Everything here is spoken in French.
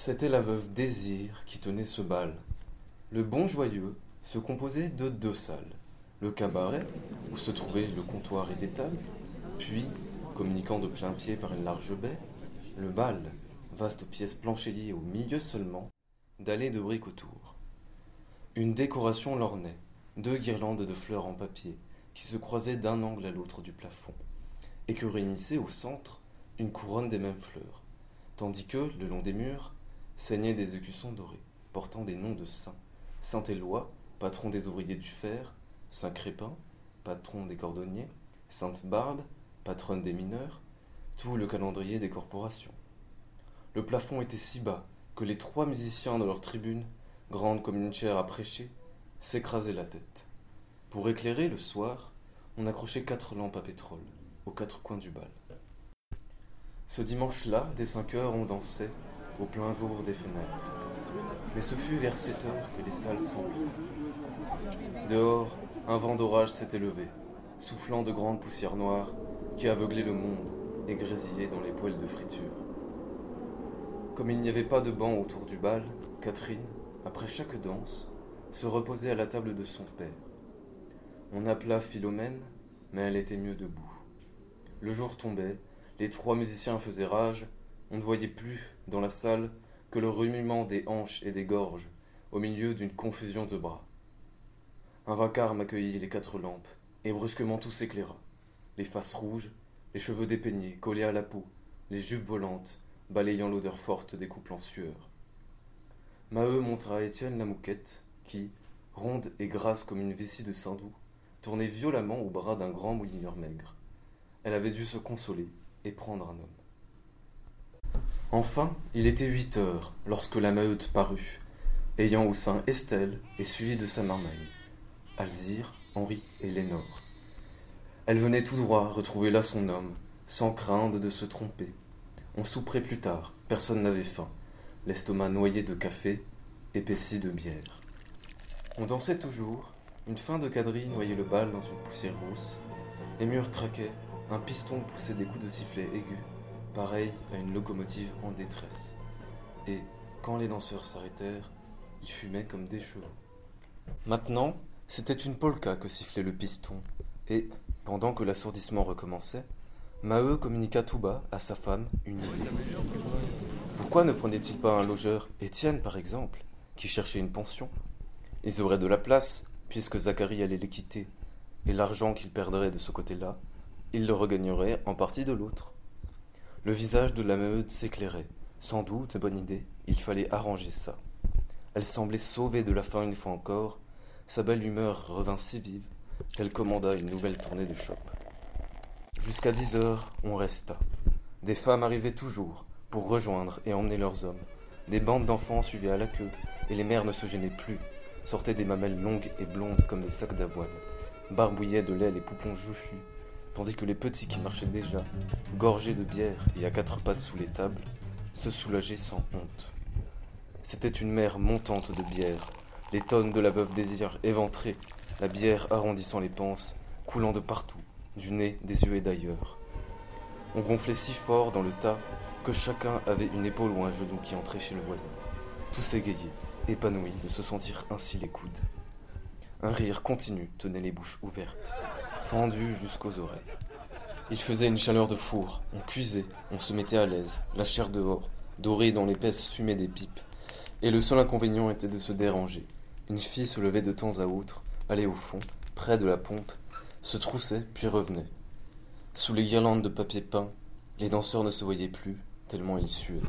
C'était la veuve Désir qui tenait ce bal. Le bon joyeux se composait de deux salles. Le cabaret, où se trouvait le comptoir et des tables, puis, communiquant de plein pied par une large baie, le bal, vaste pièce planchéliée au milieu seulement, d'allées de briques autour. Une décoration l'ornait, deux guirlandes de fleurs en papier, qui se croisaient d'un angle à l'autre du plafond, et que réunissait au centre une couronne des mêmes fleurs, tandis que, le long des murs, saignaient des écussons dorés, portant des noms de saints. Saint Éloi, patron des ouvriers du fer, Saint Crépin, patron des cordonniers, Sainte Barbe, patronne des mineurs, tout le calendrier des corporations. Le plafond était si bas que les trois musiciens de leur tribune, grande comme une chaire à prêcher, s'écrasaient la tête. Pour éclairer le soir, on accrochait quatre lampes à pétrole aux quatre coins du bal. Ce dimanche-là, dès cinq heures, on dansait au plein jour des fenêtres. Mais ce fut vers sept heures que les salles s'emplirent. Dehors, un vent d'orage s'était levé, soufflant de grandes poussières noires qui aveuglaient le monde et grésillaient dans les poêles de friture. Comme il n'y avait pas de banc autour du bal, Catherine, après chaque danse, se reposait à la table de son père. On appela Philomène, mais elle était mieux debout. Le jour tombait, les trois musiciens faisaient rage, on ne voyait plus, dans la salle, que le remuement des hanches et des gorges, au milieu d'une confusion de bras. Un vacarme accueillit les quatre lampes, et brusquement tout s'éclaira. Les faces rouges, les cheveux dépeignés, collés à la peau, les jupes volantes, balayant l'odeur forte des couples en sueur. Maheu montra à Étienne la mouquette, qui, ronde et grasse comme une vessie de saindoux, tournait violemment au bras d'un grand moulineur maigre. Elle avait dû se consoler et prendre un homme. Enfin, il était huit heures lorsque la Maheude parut, ayant au sein Estelle et suivie de sa marmaille, Alzire, Henri et Lénore. Elle venait tout droit retrouver là son homme, sans crainte de se tromper. On souperait plus tard, personne n'avait faim, l'estomac noyé de café, épaissi de bière. On dansait toujours, une fin de quadrille noyait le bal dans une poussière rousse, les murs craquaient, un piston poussait des coups de sifflet aigus, pareil à une locomotive en détresse. Et, quand les danseurs s'arrêtèrent, ils fumaient comme des chevaux. Maintenant, c'était une polka que sifflait le piston, et, pendant que l'assourdissement recommençait, Maheu communiqua tout bas à sa femme une idée. Pourquoi ne prenait-il pas un logeur, Étienne par exemple, qui cherchait une pension? Ils auraient de la place, puisque Zacharie allait les quitter, et l'argent qu'il perdrait de ce côté-là il le regagnerait en partie de l'autre. Le visage de la Maheude s'éclairait. Sans doute, bonne idée, il fallait arranger ça. Elle semblait sauvée de la faim une fois encore. Sa belle humeur revint si vive qu'elle commanda une nouvelle tournée de chope. Jusqu'à dix heures, on resta. Des femmes arrivaient toujours pour rejoindre et emmener leurs hommes. Des bandes d'enfants suivaient à la queue, et les mères ne se gênaient plus, sortaient des mamelles longues et blondes comme des sacs d'avoine, barbouillaient de lait les poupons jouffus, tandis que les petits qui marchaient déjà, gorgés de bière et à quatre pattes sous les tables, se soulageaient sans honte. C'était une mer montante de bière, les tonnes de la veuve désir éventrées, la bière arrondissant les panses, coulant de partout, du nez, des yeux et d'ailleurs. On gonflait si fort dans le tas que chacun avait une épaule ou un genou qui entrait chez le voisin. Tous égayaient, épanouis de se sentir ainsi les coudes. Un rire continu tenait les bouches ouvertes fendu jusqu'aux oreilles. Il faisait une chaleur de four, on cuisait, on se mettait à l'aise, la chair dehors, dorée dans l'épaisse fumée des pipes. Et le seul inconvénient était de se déranger. Une fille se levait de temps à autre, allait au fond, près de la pompe, se troussait, puis revenait. Sous les guirlandes de papier peint, les danseurs ne se voyaient plus, tellement ils suaient.